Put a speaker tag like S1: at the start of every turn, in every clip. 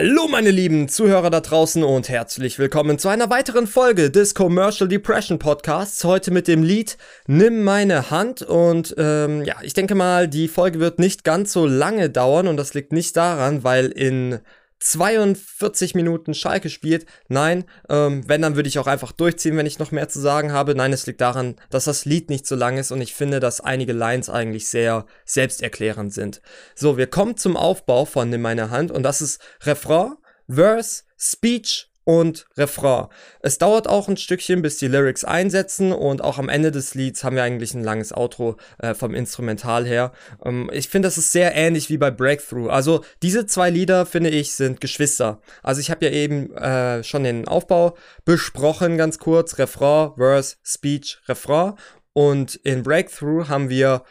S1: Hallo meine lieben Zuhörer da draußen und herzlich willkommen zu einer weiteren Folge des Commercial Depression Podcasts. Heute mit dem Lied Nimm meine Hand und ähm, ja, ich denke mal, die Folge wird nicht ganz so lange dauern und das liegt nicht daran, weil in 42 Minuten Schalke spielt. Nein, ähm, wenn, dann würde ich auch einfach durchziehen, wenn ich noch mehr zu sagen habe. Nein, es liegt daran, dass das Lied nicht so lang ist und ich finde, dass einige Lines eigentlich sehr selbsterklärend sind. So, wir kommen zum Aufbau von Nimm meine Hand und das ist Refrain, Verse, Speech und Refrain. Es dauert auch ein Stückchen, bis die Lyrics einsetzen und auch am Ende des Lieds haben wir eigentlich ein langes Outro äh, vom Instrumental her. Ähm, ich finde, das ist sehr ähnlich wie bei Breakthrough. Also diese zwei Lieder, finde ich, sind Geschwister. Also ich habe ja eben äh, schon den Aufbau besprochen, ganz kurz. Refrain, Verse, Speech, Refrain. Und in Breakthrough haben wir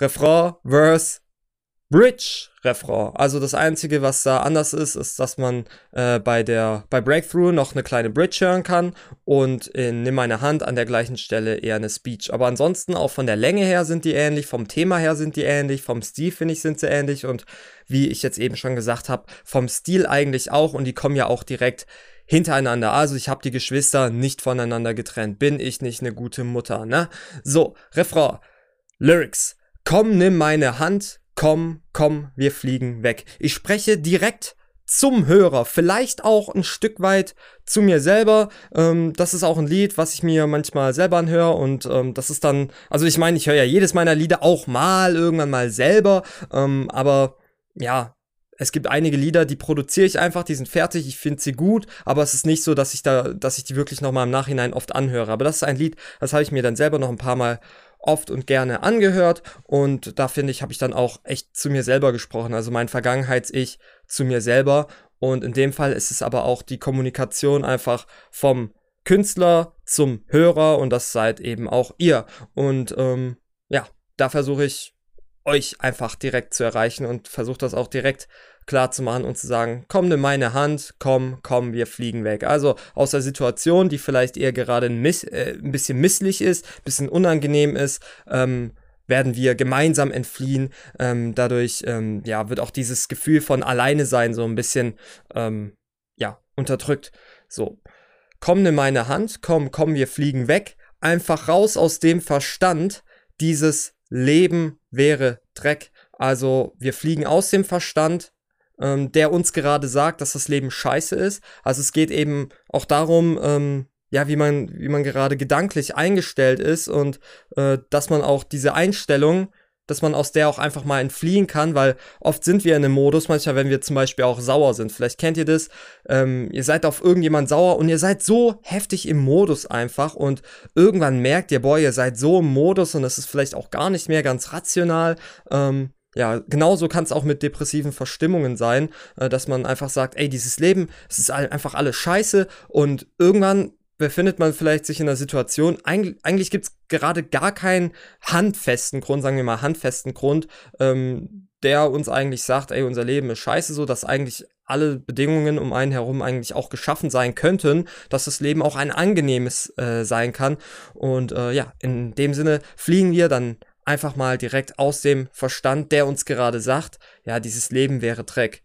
S1: Refrain, Verse, Bridge Refrain. Also das einzige, was da anders ist, ist, dass man äh, bei der bei Breakthrough noch eine kleine Bridge hören kann und in Nimm meine Hand an der gleichen Stelle eher eine Speech. Aber ansonsten auch von der Länge her sind die ähnlich, vom Thema her sind die ähnlich, vom Stil finde ich sind sie ähnlich und wie ich jetzt eben schon gesagt habe, vom Stil eigentlich auch und die kommen ja auch direkt hintereinander. Also ich habe die Geschwister nicht voneinander getrennt. Bin ich nicht eine gute Mutter, ne? So, Refrain. Lyrics. Komm, nimm meine Hand, komm, komm, wir fliegen weg. Ich spreche direkt zum Hörer, vielleicht auch ein Stück weit zu mir selber. Ähm, das ist auch ein Lied, was ich mir manchmal selber anhöre und ähm, das ist dann, also ich meine, ich höre ja jedes meiner Lieder auch mal irgendwann mal selber, ähm, aber ja, es gibt einige Lieder, die produziere ich einfach, die sind fertig, ich finde sie gut, aber es ist nicht so, dass ich da, dass ich die wirklich nochmal im Nachhinein oft anhöre. Aber das ist ein Lied, das habe ich mir dann selber noch ein paar Mal oft und gerne angehört. Und da finde ich, habe ich dann auch echt zu mir selber gesprochen, also mein Vergangenheits-Ich zu mir selber. Und in dem Fall ist es aber auch die Kommunikation einfach vom Künstler zum Hörer. Und das seid eben auch ihr. Und ähm, ja, da versuche ich euch einfach direkt zu erreichen und versuche das auch direkt klar zu machen und zu sagen, komm nimm meine Hand, komm, komm, wir fliegen weg. Also aus der Situation, die vielleicht eher gerade ein, miss, äh, ein bisschen misslich ist, ein bisschen unangenehm ist, ähm, werden wir gemeinsam entfliehen. Ähm, dadurch ähm, ja, wird auch dieses Gefühl von alleine sein so ein bisschen ähm, ja, unterdrückt. So, komm nimm meine Hand, komm, komm, wir fliegen weg. Einfach raus aus dem Verstand, dieses Leben wäre Dreck. Also wir fliegen aus dem Verstand, ähm, der uns gerade sagt, dass das Leben scheiße ist. Also es geht eben auch darum, ähm, ja, wie man, wie man gerade gedanklich eingestellt ist und äh, dass man auch diese Einstellung, dass man aus der auch einfach mal entfliehen kann, weil oft sind wir in einem Modus, manchmal, wenn wir zum Beispiel auch sauer sind. Vielleicht kennt ihr das, ähm, ihr seid auf irgendjemand sauer und ihr seid so heftig im Modus einfach und irgendwann merkt ihr, boah, ihr seid so im Modus und es ist vielleicht auch gar nicht mehr ganz rational. Ähm, ja, genauso kann es auch mit depressiven Verstimmungen sein, äh, dass man einfach sagt, ey, dieses Leben, es ist einfach alles scheiße und irgendwann befindet man vielleicht sich in einer Situation, eigentlich, eigentlich gibt es gerade gar keinen handfesten Grund, sagen wir mal handfesten Grund, ähm, der uns eigentlich sagt, ey, unser Leben ist scheiße, so dass eigentlich alle Bedingungen um einen herum eigentlich auch geschaffen sein könnten, dass das Leben auch ein angenehmes äh, sein kann. Und äh, ja, in dem Sinne fliegen wir dann einfach mal direkt aus dem Verstand, der uns gerade sagt, ja, dieses Leben wäre Dreck.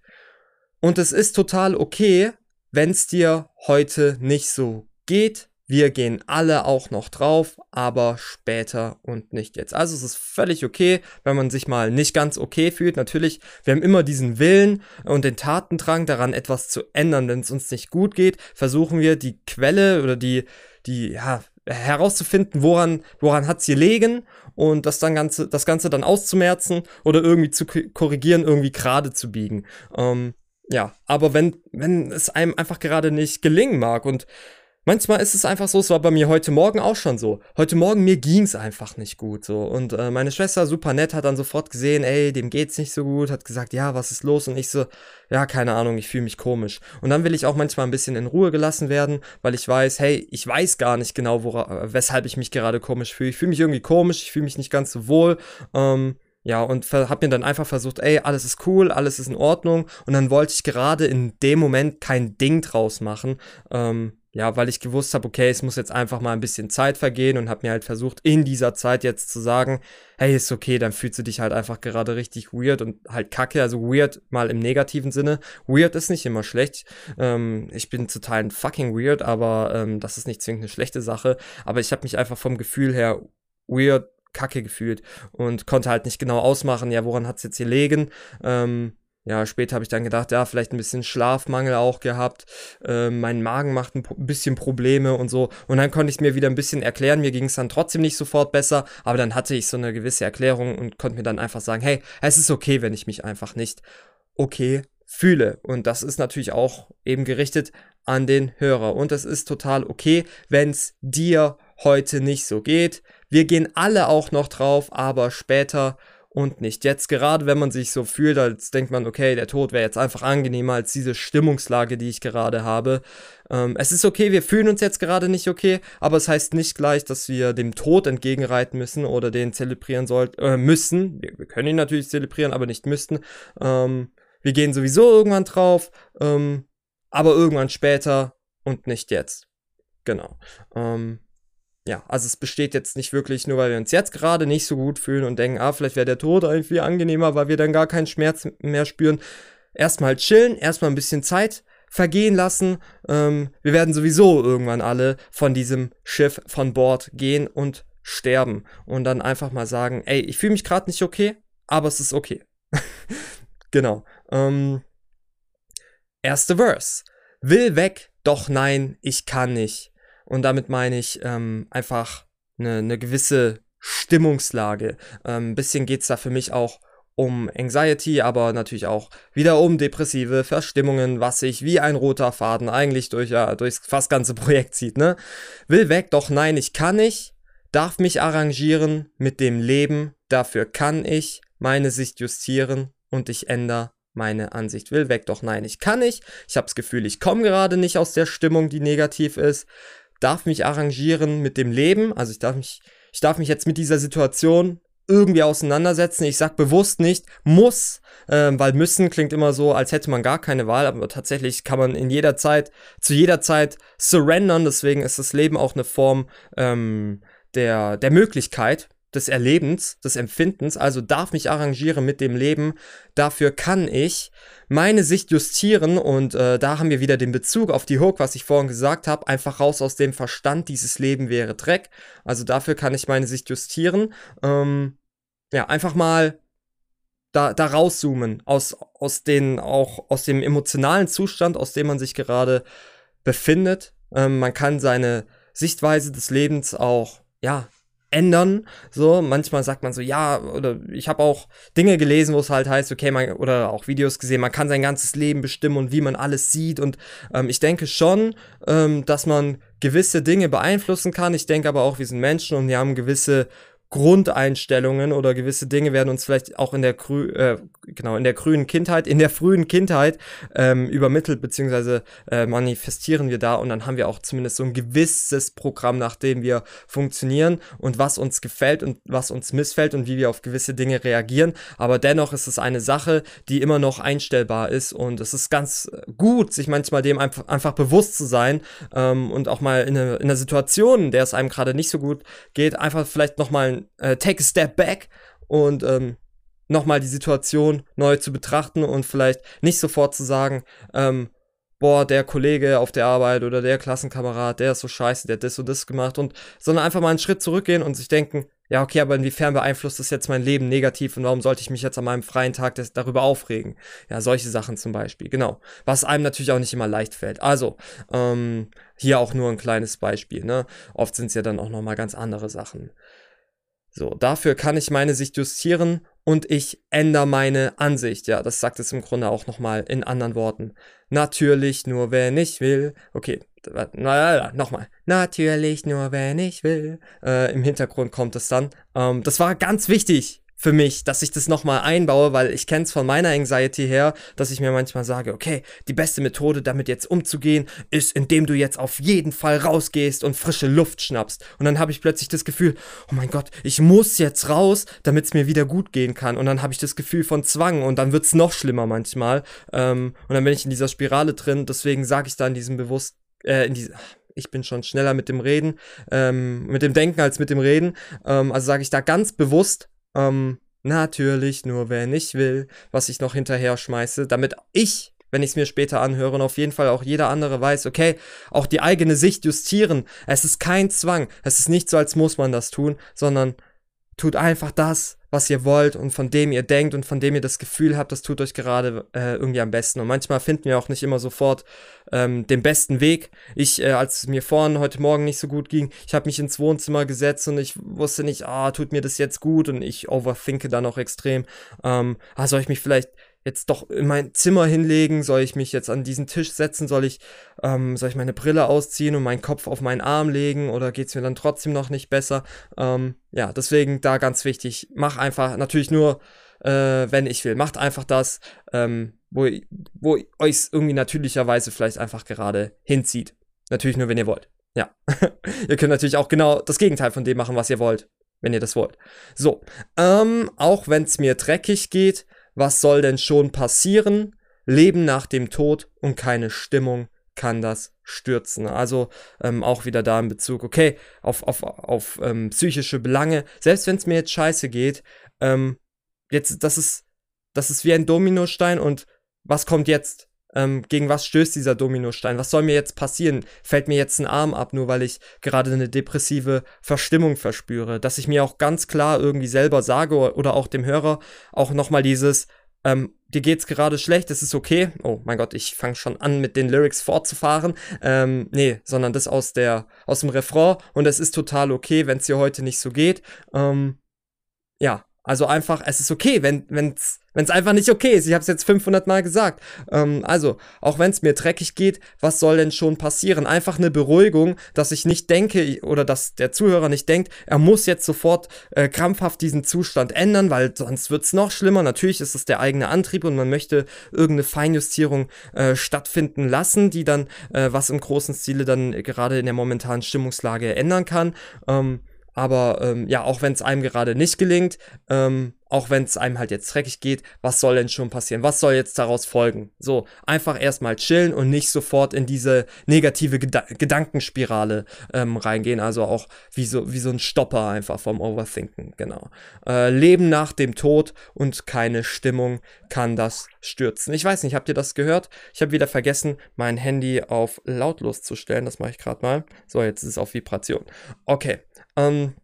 S1: Und es ist total okay, wenn es dir heute nicht so geht. Wir gehen alle auch noch drauf, aber später und nicht jetzt. Also es ist völlig okay, wenn man sich mal nicht ganz okay fühlt. Natürlich, wir haben immer diesen Willen und den Tatendrang daran, etwas zu ändern. Wenn es uns nicht gut geht, versuchen wir die Quelle oder die, die, ja, herauszufinden, woran, woran hat sie gelegen und das dann Ganze, das Ganze dann auszumerzen oder irgendwie zu korrigieren, irgendwie gerade zu biegen. Ähm, ja, aber wenn, wenn es einem einfach gerade nicht gelingen mag und Manchmal ist es einfach so, es war bei mir heute Morgen auch schon so. Heute Morgen mir ging's einfach nicht gut so und äh, meine Schwester super nett hat dann sofort gesehen, ey, dem geht's nicht so gut, hat gesagt, ja, was ist los und ich so, ja, keine Ahnung, ich fühle mich komisch. Und dann will ich auch manchmal ein bisschen in Ruhe gelassen werden, weil ich weiß, hey, ich weiß gar nicht genau, wora, weshalb ich mich gerade komisch fühle. Ich fühle mich irgendwie komisch, ich fühle mich nicht ganz so wohl. Ähm, ja, und hab mir dann einfach versucht, ey, alles ist cool, alles ist in Ordnung. Und dann wollte ich gerade in dem Moment kein Ding draus machen. Ähm, ja, weil ich gewusst habe, okay, es muss jetzt einfach mal ein bisschen Zeit vergehen und habe mir halt versucht, in dieser Zeit jetzt zu sagen, hey, ist okay, dann fühlst du dich halt einfach gerade richtig weird und halt kacke, also weird mal im negativen Sinne. Weird ist nicht immer schlecht. Ähm, ich bin total fucking weird, aber ähm, das ist nicht zwingend eine schlechte Sache. Aber ich habe mich einfach vom Gefühl her weird kacke gefühlt und konnte halt nicht genau ausmachen, ja, woran hat's jetzt hier liegen. Ähm, ja, später habe ich dann gedacht, ja, vielleicht ein bisschen Schlafmangel auch gehabt. Äh, mein Magen macht ein bisschen Probleme und so. Und dann konnte ich mir wieder ein bisschen erklären. Mir ging es dann trotzdem nicht sofort besser, aber dann hatte ich so eine gewisse Erklärung und konnte mir dann einfach sagen, hey, es ist okay, wenn ich mich einfach nicht okay fühle. Und das ist natürlich auch eben gerichtet an den Hörer. Und es ist total okay, wenn es dir heute nicht so geht. Wir gehen alle auch noch drauf, aber später und nicht jetzt. Gerade wenn man sich so fühlt, als denkt man, okay, der Tod wäre jetzt einfach angenehmer als diese Stimmungslage, die ich gerade habe. Ähm, es ist okay, wir fühlen uns jetzt gerade nicht okay, aber es heißt nicht gleich, dass wir dem Tod entgegenreiten müssen oder den zelebrieren sollten, äh, müssen. Wir, wir, können ihn natürlich zelebrieren, aber nicht müssten. Ähm, wir gehen sowieso irgendwann drauf, ähm, aber irgendwann später und nicht jetzt. Genau. Ähm, ja, also es besteht jetzt nicht wirklich nur, weil wir uns jetzt gerade nicht so gut fühlen und denken, ah, vielleicht wäre der Tod irgendwie angenehmer, weil wir dann gar keinen Schmerz mehr spüren. Erstmal chillen, erstmal ein bisschen Zeit vergehen lassen. Ähm, wir werden sowieso irgendwann alle von diesem Schiff von Bord gehen und sterben. Und dann einfach mal sagen, ey, ich fühle mich gerade nicht okay, aber es ist okay. genau. Ähm, erste Verse. Will weg, doch nein, ich kann nicht. Und damit meine ich ähm, einfach eine, eine gewisse Stimmungslage. Ein ähm, bisschen geht es da für mich auch um Anxiety, aber natürlich auch wieder um depressive Verstimmungen, was sich wie ein roter Faden eigentlich durch, ja, durchs fast ganze Projekt zieht, ne? Will weg, doch nein, ich kann nicht, darf mich arrangieren mit dem Leben, dafür kann ich meine Sicht justieren und ich ändere meine Ansicht. Will weg, doch nein, ich kann nicht. Ich habe das Gefühl, ich komme gerade nicht aus der Stimmung, die negativ ist darf mich arrangieren mit dem Leben. Also ich darf mich, ich darf mich jetzt mit dieser Situation irgendwie auseinandersetzen. Ich sag bewusst nicht muss, äh, weil müssen klingt immer so, als hätte man gar keine Wahl, aber tatsächlich kann man in jeder Zeit, zu jeder Zeit surrendern. Deswegen ist das Leben auch eine Form ähm, der, der Möglichkeit, des Erlebens, des Empfindens, also darf mich arrangieren mit dem Leben, dafür kann ich meine Sicht justieren und äh, da haben wir wieder den Bezug auf die Hook, was ich vorhin gesagt habe, einfach raus aus dem Verstand, dieses Leben wäre Dreck, also dafür kann ich meine Sicht justieren, ähm, ja, einfach mal da, da rauszoomen, aus, aus den, auch aus dem emotionalen Zustand, aus dem man sich gerade befindet, ähm, man kann seine Sichtweise des Lebens auch, ja, ändern. So, manchmal sagt man so, ja, oder ich habe auch Dinge gelesen, wo es halt heißt, okay, man, oder auch Videos gesehen, man kann sein ganzes Leben bestimmen und wie man alles sieht. Und ähm, ich denke schon, ähm, dass man gewisse Dinge beeinflussen kann. Ich denke aber auch, wir sind Menschen und wir haben gewisse Grundeinstellungen oder gewisse Dinge werden uns vielleicht auch in der Grü äh, genau in der grünen Kindheit, in der frühen Kindheit ähm, übermittelt beziehungsweise äh, manifestieren wir da und dann haben wir auch zumindest so ein gewisses Programm, nach dem wir funktionieren und was uns gefällt und was uns missfällt und wie wir auf gewisse Dinge reagieren. Aber dennoch ist es eine Sache, die immer noch einstellbar ist und es ist ganz gut, sich manchmal dem einfach, einfach bewusst zu sein ähm, und auch mal in, in einer Situation, in der es einem gerade nicht so gut geht, einfach vielleicht äh, take a step back und ähm, nochmal die Situation neu zu betrachten und vielleicht nicht sofort zu sagen, ähm, boah, der Kollege auf der Arbeit oder der Klassenkamerad, der ist so scheiße, der hat das und das gemacht und, sondern einfach mal einen Schritt zurückgehen und sich denken, ja, okay, aber inwiefern beeinflusst das jetzt mein Leben negativ und warum sollte ich mich jetzt an meinem freien Tag das, darüber aufregen? Ja, solche Sachen zum Beispiel, genau. Was einem natürlich auch nicht immer leicht fällt. Also, ähm, hier auch nur ein kleines Beispiel, ne? Oft sind es ja dann auch nochmal ganz andere Sachen. So, dafür kann ich meine Sicht justieren und ich ändere meine Ansicht. Ja, das sagt es im Grunde auch nochmal in anderen Worten. Natürlich nur wenn ich will. Okay, nochmal. Natürlich nur wenn ich will. Äh, Im Hintergrund kommt es dann. Ähm, das war ganz wichtig für mich, dass ich das nochmal einbaue, weil ich kenne es von meiner Anxiety her, dass ich mir manchmal sage, okay, die beste Methode, damit jetzt umzugehen, ist, indem du jetzt auf jeden Fall rausgehst und frische Luft schnappst. Und dann habe ich plötzlich das Gefühl, oh mein Gott, ich muss jetzt raus, damit es mir wieder gut gehen kann. Und dann habe ich das Gefühl von Zwang und dann wird es noch schlimmer manchmal. Ähm, und dann bin ich in dieser Spirale drin. Deswegen sage ich da in diesem bewusst, äh, in, die, ich bin schon schneller mit dem Reden, ähm, mit dem Denken als mit dem Reden. Ähm, also sage ich da ganz bewusst, ähm, natürlich nur wenn ich will, was ich noch hinterher schmeiße, damit ich wenn ich es mir später anhöre und auf jeden Fall auch jeder andere weiß, okay, auch die eigene Sicht justieren. Es ist kein Zwang. Es ist nicht so, als muss man das tun, sondern tut einfach das, was ihr wollt und von dem ihr denkt und von dem ihr das Gefühl habt, das tut euch gerade äh, irgendwie am besten. Und manchmal finden wir auch nicht immer sofort ähm, den besten Weg. Ich, äh, als es mir vorhin heute Morgen nicht so gut ging, ich habe mich ins Wohnzimmer gesetzt und ich wusste nicht, ah, tut mir das jetzt gut und ich overthinke dann auch extrem. Ähm, ah, soll ich mich vielleicht jetzt doch in mein Zimmer hinlegen? Soll ich mich jetzt an diesen Tisch setzen? Soll ich, ähm, soll ich meine Brille ausziehen und meinen Kopf auf meinen Arm legen? Oder geht's mir dann trotzdem noch nicht besser? Ähm, ja, deswegen da ganz wichtig. Mach einfach, natürlich nur, äh, wenn ich will. Macht einfach das, ähm, wo, wo euch irgendwie natürlicherweise vielleicht einfach gerade hinzieht. Natürlich nur, wenn ihr wollt. Ja. ihr könnt natürlich auch genau das Gegenteil von dem machen, was ihr wollt, wenn ihr das wollt. So, ähm, auch wenn es mir dreckig geht, was soll denn schon passieren? Leben nach dem Tod und keine Stimmung kann das stürzen. Also ähm, auch wieder da in Bezug, okay, auf, auf, auf ähm, psychische Belange. Selbst wenn es mir jetzt scheiße geht, ähm, jetzt, das ist, das ist wie ein Dominostein und was kommt jetzt? Ähm, gegen was stößt dieser Dominostein? Was soll mir jetzt passieren? Fällt mir jetzt ein Arm ab, nur weil ich gerade eine depressive Verstimmung verspüre? Dass ich mir auch ganz klar irgendwie selber sage oder auch dem Hörer auch nochmal dieses, ähm, dir geht's gerade schlecht, es ist okay. Oh mein Gott, ich fange schon an, mit den Lyrics fortzufahren. Ähm, nee, sondern das aus der, aus dem Refrain und es ist total okay, wenn es dir heute nicht so geht. Ähm, ja, also einfach, es ist okay, wenn es wenn es einfach nicht okay ist. Ich habe es jetzt 500 Mal gesagt. Ähm, also, auch wenn es mir dreckig geht, was soll denn schon passieren? Einfach eine Beruhigung, dass ich nicht denke oder dass der Zuhörer nicht denkt, er muss jetzt sofort äh, krampfhaft diesen Zustand ändern, weil sonst wird es noch schlimmer. Natürlich ist es der eigene Antrieb und man möchte irgendeine Feinjustierung äh, stattfinden lassen, die dann äh, was im großen Stile dann gerade in der momentanen Stimmungslage ändern kann. Ähm, aber ähm, ja, auch wenn es einem gerade nicht gelingt, ähm, auch wenn es einem halt jetzt dreckig geht, was soll denn schon passieren? Was soll jetzt daraus folgen? So, einfach erstmal chillen und nicht sofort in diese negative Geda Gedankenspirale ähm, reingehen. Also auch wie so, wie so ein Stopper einfach vom Overthinken, genau. Äh, Leben nach dem Tod und keine Stimmung kann das stürzen. Ich weiß nicht, habt ihr das gehört? Ich habe wieder vergessen, mein Handy auf lautlos zu stellen. Das mache ich gerade mal. So, jetzt ist es auf Vibration. Okay. Ähm,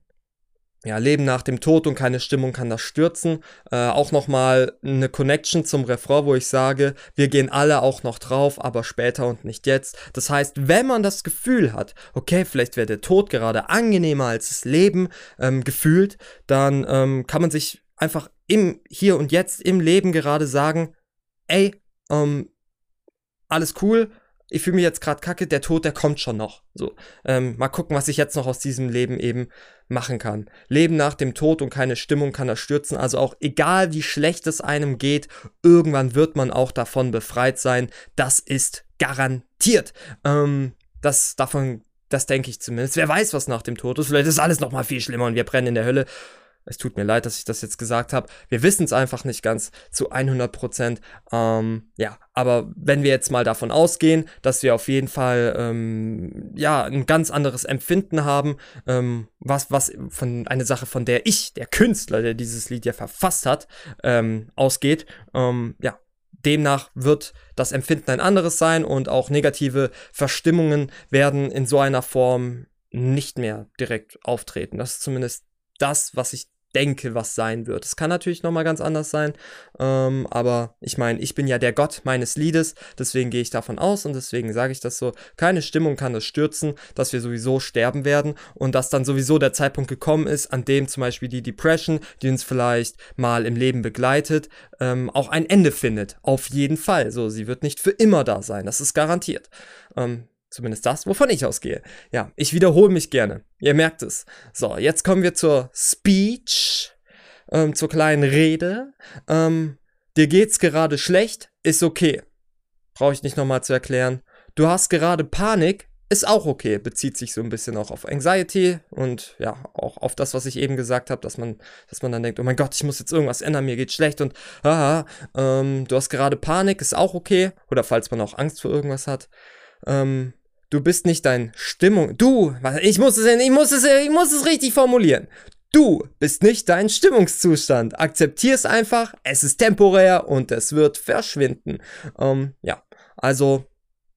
S1: ja, Leben nach dem Tod und keine Stimmung kann das stürzen. Äh, auch nochmal eine Connection zum Refrain, wo ich sage, wir gehen alle auch noch drauf, aber später und nicht jetzt. Das heißt, wenn man das Gefühl hat, okay, vielleicht wäre der Tod gerade angenehmer als das Leben ähm, gefühlt, dann ähm, kann man sich einfach im Hier und Jetzt im Leben gerade sagen, ey, ähm, alles cool, ich fühle mich jetzt gerade kacke, der Tod, der kommt schon noch. So, ähm, mal gucken, was ich jetzt noch aus diesem Leben eben machen kann. Leben nach dem Tod und keine Stimmung kann das stürzen. Also auch egal wie schlecht es einem geht, irgendwann wird man auch davon befreit sein. Das ist garantiert. Ähm, das davon, das denke ich zumindest. Wer weiß, was nach dem Tod ist. Vielleicht ist alles noch mal viel schlimmer und wir brennen in der Hölle. Es tut mir leid, dass ich das jetzt gesagt habe. Wir wissen es einfach nicht ganz zu 100 Prozent. Ähm, ja, aber wenn wir jetzt mal davon ausgehen, dass wir auf jeden Fall ähm, ja ein ganz anderes Empfinden haben, ähm, was was von eine Sache, von der ich, der Künstler, der dieses Lied ja verfasst hat, ähm, ausgeht, ähm, ja. Demnach wird das Empfinden ein anderes sein und auch negative Verstimmungen werden in so einer Form nicht mehr direkt auftreten. Das ist zumindest das, was ich denke, was sein wird. Es kann natürlich nochmal ganz anders sein, ähm, aber ich meine, ich bin ja der Gott meines Liedes, deswegen gehe ich davon aus und deswegen sage ich das so. Keine Stimmung kann es stürzen, dass wir sowieso sterben werden und dass dann sowieso der Zeitpunkt gekommen ist, an dem zum Beispiel die Depression, die uns vielleicht mal im Leben begleitet, ähm, auch ein Ende findet. Auf jeden Fall. So, sie wird nicht für immer da sein, das ist garantiert. Ähm, Zumindest das, wovon ich ausgehe. Ja, ich wiederhole mich gerne. Ihr merkt es. So, jetzt kommen wir zur Speech, ähm, zur kleinen Rede. Ähm, dir geht's gerade schlecht, ist okay. Brauche ich nicht nochmal zu erklären. Du hast gerade Panik, ist auch okay. Bezieht sich so ein bisschen auch auf Anxiety und ja, auch auf das, was ich eben gesagt habe, dass man, dass man dann denkt, oh mein Gott, ich muss jetzt irgendwas ändern, mir geht schlecht und haha, ähm, du hast gerade Panik, ist auch okay. Oder falls man auch Angst vor irgendwas hat. Ähm, du bist nicht dein Stimmung. Du, ich muss es, ich muss es, ich muss es richtig formulieren. Du bist nicht dein Stimmungszustand. Akzeptier es einfach, es ist temporär und es wird verschwinden. Ähm, ja, also,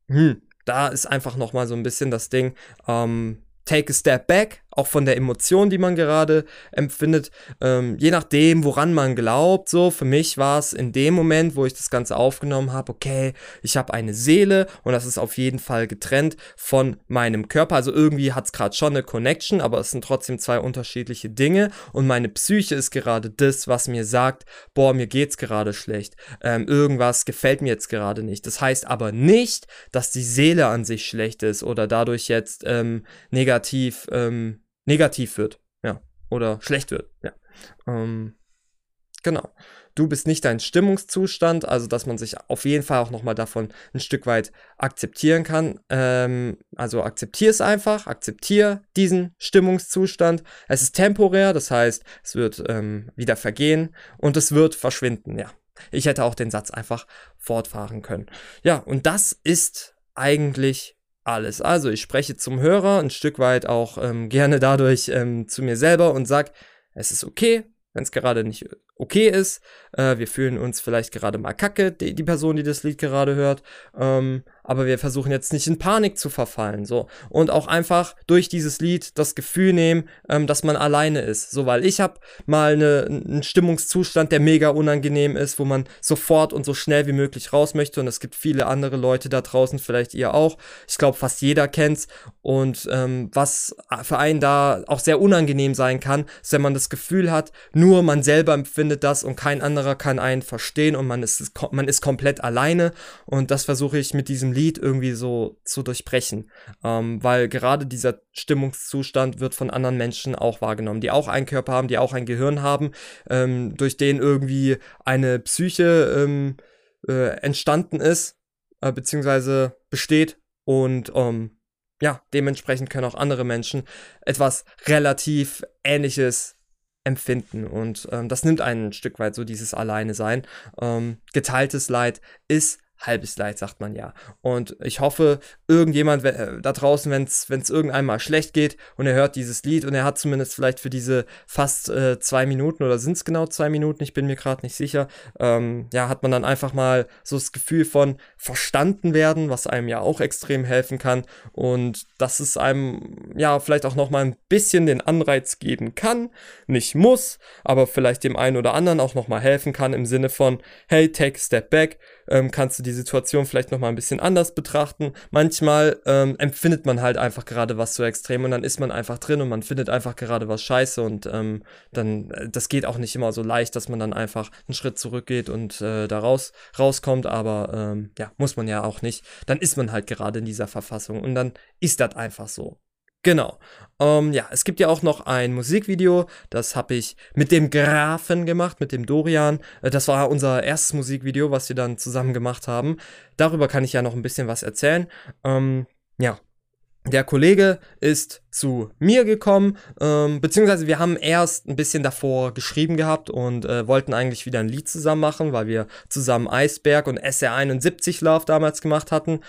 S1: hm, da ist einfach nochmal so ein bisschen das Ding. Ähm, take a step back, auch von der Emotion, die man gerade empfindet, ähm, je nachdem, woran man glaubt. So, für mich war es in dem Moment, wo ich das Ganze aufgenommen habe, okay, ich habe eine Seele und das ist auf jeden Fall getrennt von meinem Körper. Also irgendwie hat es gerade schon eine Connection, aber es sind trotzdem zwei unterschiedliche Dinge und meine Psyche ist gerade das, was mir sagt, boah, mir geht's gerade schlecht, ähm, irgendwas gefällt mir jetzt gerade nicht. Das heißt aber nicht, dass die Seele an sich schlecht ist oder dadurch jetzt ähm, negativ ähm, negativ wird, ja, oder schlecht wird, ja. Ähm, genau. Du bist nicht dein Stimmungszustand, also dass man sich auf jeden Fall auch nochmal davon ein Stück weit akzeptieren kann. Ähm, also akzeptier es einfach, akzeptier diesen Stimmungszustand. Es ist temporär, das heißt, es wird ähm, wieder vergehen und es wird verschwinden, ja. Ich hätte auch den Satz einfach fortfahren können. Ja, und das ist eigentlich alles. Also ich spreche zum Hörer ein Stück weit auch ähm, gerne dadurch ähm, zu mir selber und sage, es ist okay, wenn es gerade nicht okay ist. Äh, wir fühlen uns vielleicht gerade mal kacke, die, die Person, die das Lied gerade hört. Ähm, aber wir versuchen jetzt nicht in Panik zu verfallen, so. Und auch einfach durch dieses Lied das Gefühl nehmen, ähm, dass man alleine ist, so, weil ich habe mal eine, einen Stimmungszustand, der mega unangenehm ist, wo man sofort und so schnell wie möglich raus möchte und es gibt viele andere Leute da draußen, vielleicht ihr auch. Ich glaube, fast jeder kennt's und ähm, was für einen da auch sehr unangenehm sein kann, ist, wenn man das Gefühl hat, nur man selber empfindet das und kein anderer kann einen verstehen und man ist, man ist komplett alleine und das versuche ich mit diesem Lied Lied irgendwie so zu durchbrechen. Ähm, weil gerade dieser Stimmungszustand wird von anderen Menschen auch wahrgenommen, die auch einen Körper haben, die auch ein Gehirn haben, ähm, durch den irgendwie eine Psyche ähm, äh, entstanden ist, äh, beziehungsweise besteht und ähm, ja, dementsprechend können auch andere Menschen etwas relativ Ähnliches empfinden und ähm, das nimmt ein Stück weit so dieses Alleine sein. Ähm, geteiltes Leid ist halbes Leid, sagt man ja. Und ich hoffe, irgendjemand äh, da draußen, wenn es irgendeinem mal schlecht geht und er hört dieses Lied und er hat zumindest vielleicht für diese fast äh, zwei Minuten oder sind es genau zwei Minuten, ich bin mir gerade nicht sicher, ähm, ja, hat man dann einfach mal so das Gefühl von verstanden werden, was einem ja auch extrem helfen kann und dass es einem ja vielleicht auch noch mal ein bisschen den Anreiz geben kann, nicht muss, aber vielleicht dem einen oder anderen auch noch mal helfen kann im Sinne von, hey, take a step back, ähm, kannst du die Situation vielleicht nochmal ein bisschen anders betrachten. Manchmal ähm, empfindet man halt einfach gerade was so extrem und dann ist man einfach drin und man findet einfach gerade was scheiße und ähm, dann, äh, das geht auch nicht immer so leicht, dass man dann einfach einen Schritt zurückgeht und äh, da raus, rauskommt, aber ähm, ja, muss man ja auch nicht. Dann ist man halt gerade in dieser Verfassung und dann ist das einfach so. Genau. Ähm, ja, es gibt ja auch noch ein Musikvideo, das habe ich mit dem Grafen gemacht, mit dem Dorian. Äh, das war unser erstes Musikvideo, was wir dann zusammen gemacht haben. Darüber kann ich ja noch ein bisschen was erzählen. Ähm, ja, der Kollege ist zu mir gekommen, ähm, beziehungsweise wir haben erst ein bisschen davor geschrieben gehabt und äh, wollten eigentlich wieder ein Lied zusammen machen, weil wir zusammen Eisberg und SR71 Love damals gemacht hatten.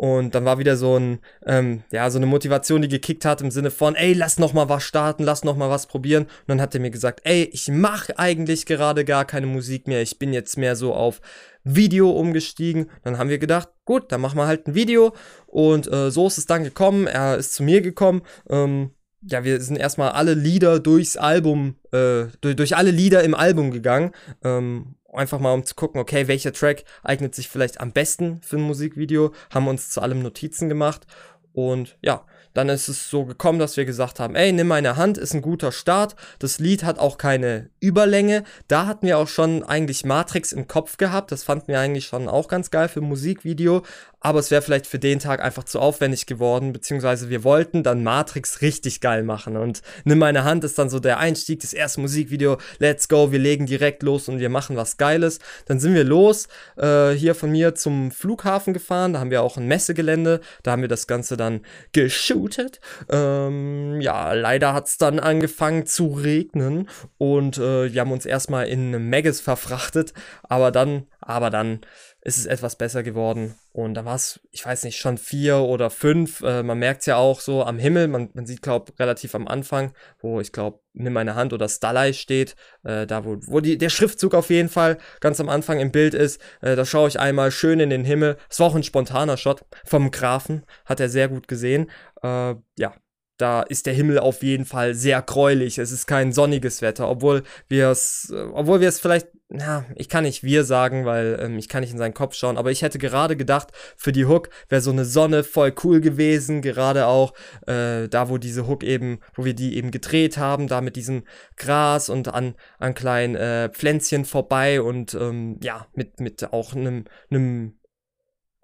S1: Und dann war wieder so ein, ähm, ja, so eine Motivation, die gekickt hat im Sinne von, ey, lass noch mal was starten, lass noch mal was probieren. Und dann hat er mir gesagt, ey, ich mache eigentlich gerade gar keine Musik mehr. Ich bin jetzt mehr so auf Video umgestiegen. Dann haben wir gedacht, gut, dann machen wir halt ein Video. Und äh, so ist es dann gekommen. Er ist zu mir gekommen. Ähm, ja, wir sind erstmal alle Lieder durchs Album, äh, durch, durch alle Lieder im Album gegangen. Ähm, einfach mal um zu gucken, okay, welcher Track eignet sich vielleicht am besten für ein Musikvideo. Haben uns zu allem Notizen gemacht. Und ja, dann ist es so gekommen, dass wir gesagt haben, ey, nimm meine Hand, ist ein guter Start. Das Lied hat auch keine Überlänge. Da hatten wir auch schon eigentlich Matrix im Kopf gehabt. Das fanden wir eigentlich schon auch ganz geil für ein Musikvideo aber es wäre vielleicht für den Tag einfach zu aufwendig geworden, beziehungsweise wir wollten dann Matrix richtig geil machen und Nimm meine Hand ist dann so der Einstieg, das erste Musikvideo, let's go, wir legen direkt los und wir machen was Geiles. Dann sind wir los, äh, hier von mir zum Flughafen gefahren, da haben wir auch ein Messegelände, da haben wir das Ganze dann geshootet. Ähm, ja, leider hat es dann angefangen zu regnen und äh, wir haben uns erstmal in Megas verfrachtet, aber dann, aber dann ist es etwas besser geworden. Und da war es, ich weiß nicht, schon vier oder fünf. Äh, man merkt es ja auch so am Himmel. Man, man sieht, glaube relativ am Anfang, wo ich glaube, nimm meine Hand oder Starlight steht. Äh, da, wo, wo die, der Schriftzug auf jeden Fall ganz am Anfang im Bild ist. Äh, da schaue ich einmal schön in den Himmel. Es war auch ein spontaner Shot vom Grafen. Hat er sehr gut gesehen. Äh, ja, da ist der Himmel auf jeden Fall sehr gräulich. Es ist kein sonniges Wetter, obwohl wir es, obwohl wir es vielleicht, na, ich kann nicht wir sagen, weil ähm, ich kann nicht in seinen Kopf schauen, aber ich hätte gerade gedacht, für die Hook wäre so eine Sonne voll cool gewesen, gerade auch äh, da, wo diese Hook eben, wo wir die eben gedreht haben, da mit diesem Gras und an, an kleinen äh, Pflänzchen vorbei und ähm, ja, mit, mit auch einem, einem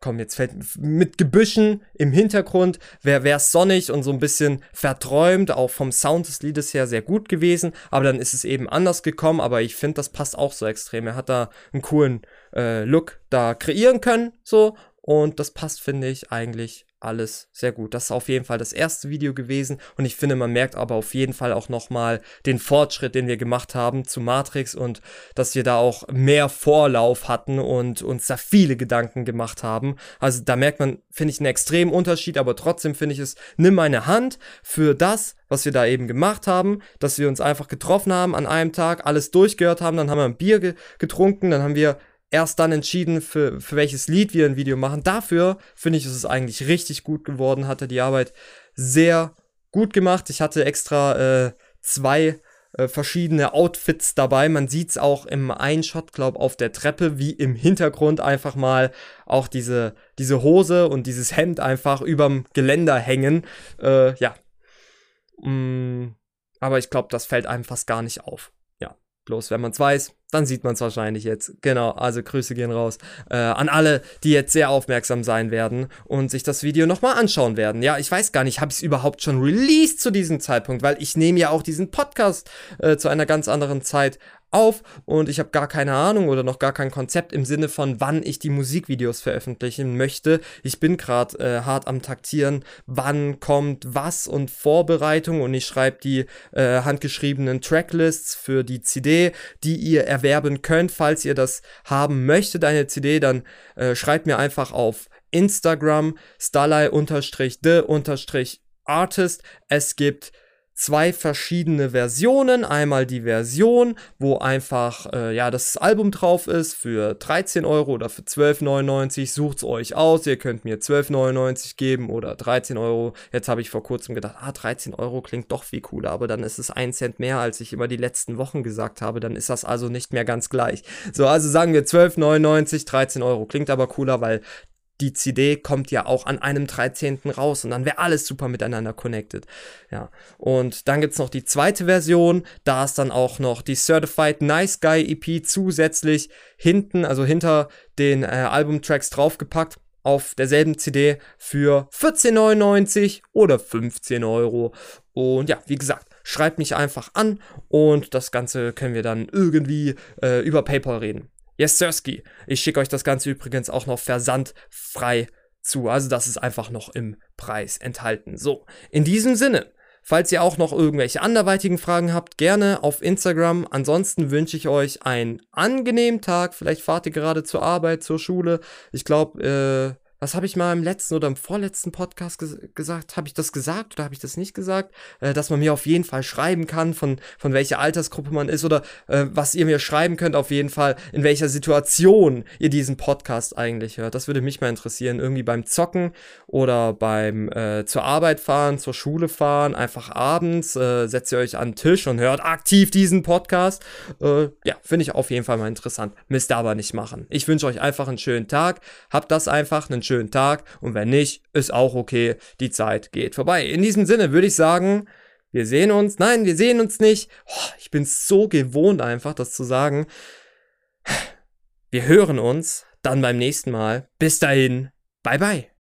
S1: komm, jetzt fällt mit Gebüschen im Hintergrund, wäre es sonnig und so ein bisschen verträumt, auch vom Sound des Liedes her sehr gut gewesen, aber dann ist es eben anders gekommen, aber ich finde, das passt auch so extrem. Er hat da einen coolen äh, Look da kreieren können, so, und das passt, finde ich, eigentlich alles sehr gut. Das ist auf jeden Fall das erste Video gewesen und ich finde, man merkt aber auf jeden Fall auch nochmal den Fortschritt, den wir gemacht haben zu Matrix und dass wir da auch mehr Vorlauf hatten und uns da viele Gedanken gemacht haben. Also da merkt man, finde ich, einen extremen Unterschied, aber trotzdem finde ich es, nimm meine Hand für das, was wir da eben gemacht haben, dass wir uns einfach getroffen haben an einem Tag, alles durchgehört haben, dann haben wir ein Bier ge getrunken, dann haben wir erst dann entschieden, für, für welches Lied wir ein Video machen. Dafür finde ich, ist es eigentlich richtig gut geworden, hatte die Arbeit sehr gut gemacht. Ich hatte extra äh, zwei äh, verschiedene Outfits dabei. Man sieht es auch im Einshot, glaube auf der Treppe, wie im Hintergrund einfach mal auch diese, diese Hose und dieses Hemd einfach überm Geländer hängen. Äh, ja. Mm, aber ich glaube, das fällt einem fast gar nicht auf. Bloß wenn man es weiß, dann sieht man es wahrscheinlich jetzt. Genau, also Grüße gehen raus äh, an alle, die jetzt sehr aufmerksam sein werden und sich das Video nochmal anschauen werden. Ja, ich weiß gar nicht, habe ich es überhaupt schon released zu diesem Zeitpunkt, weil ich nehme ja auch diesen Podcast äh, zu einer ganz anderen Zeit auf und ich habe gar keine Ahnung oder noch gar kein Konzept im Sinne von, wann ich die Musikvideos veröffentlichen möchte. Ich bin gerade äh, hart am Taktieren, wann kommt was und Vorbereitung und ich schreibe die äh, handgeschriebenen Tracklists für die CD, die ihr erwerben könnt. Falls ihr das haben möchtet, eine CD, dann äh, schreibt mir einfach auf Instagram starlight-the-artist. Es gibt zwei verschiedene Versionen. Einmal die Version, wo einfach äh, ja das Album drauf ist für 13 Euro oder für 12,99. Sucht's euch aus. Ihr könnt mir 12,99 geben oder 13 Euro. Jetzt habe ich vor kurzem gedacht, ah 13 Euro klingt doch viel cooler, aber dann ist es ein Cent mehr, als ich immer die letzten Wochen gesagt habe. Dann ist das also nicht mehr ganz gleich. So, also sagen wir 12,99, 13 Euro klingt aber cooler, weil die CD kommt ja auch an einem 13. raus und dann wäre alles super miteinander connected. Ja. Und dann gibt's noch die zweite Version, da ist dann auch noch die Certified Nice Guy EP zusätzlich hinten, also hinter den äh, Albumtracks draufgepackt auf derselben CD für 14,99 oder 15 Euro. Und ja, wie gesagt, schreibt mich einfach an und das Ganze können wir dann irgendwie äh, über PayPal reden. Yes, Sirski. Ich schicke euch das Ganze übrigens auch noch versandfrei zu. Also das ist einfach noch im Preis enthalten. So, in diesem Sinne, falls ihr auch noch irgendwelche anderweitigen Fragen habt, gerne auf Instagram. Ansonsten wünsche ich euch einen angenehmen Tag. Vielleicht fahrt ihr gerade zur Arbeit, zur Schule. Ich glaube, äh, was habe ich mal im letzten oder im vorletzten Podcast ges gesagt? Habe ich das gesagt oder habe ich das nicht gesagt? Äh, dass man mir auf jeden Fall schreiben kann, von, von welcher Altersgruppe man ist oder äh, was ihr mir schreiben könnt, auf jeden Fall, in welcher Situation ihr diesen Podcast eigentlich hört. Das würde mich mal interessieren. Irgendwie beim Zocken oder beim äh, zur Arbeit fahren, zur Schule fahren, einfach abends, äh, setzt ihr euch an den Tisch und hört aktiv diesen Podcast. Äh, ja, finde ich auf jeden Fall mal interessant. Müsst ihr aber nicht machen. Ich wünsche euch einfach einen schönen Tag. Habt das einfach, einen schönen Tag und wenn nicht, ist auch okay. Die Zeit geht vorbei. In diesem Sinne würde ich sagen, wir sehen uns. Nein, wir sehen uns nicht. Oh, ich bin so gewohnt einfach, das zu sagen. Wir hören uns dann beim nächsten Mal. Bis dahin. Bye bye.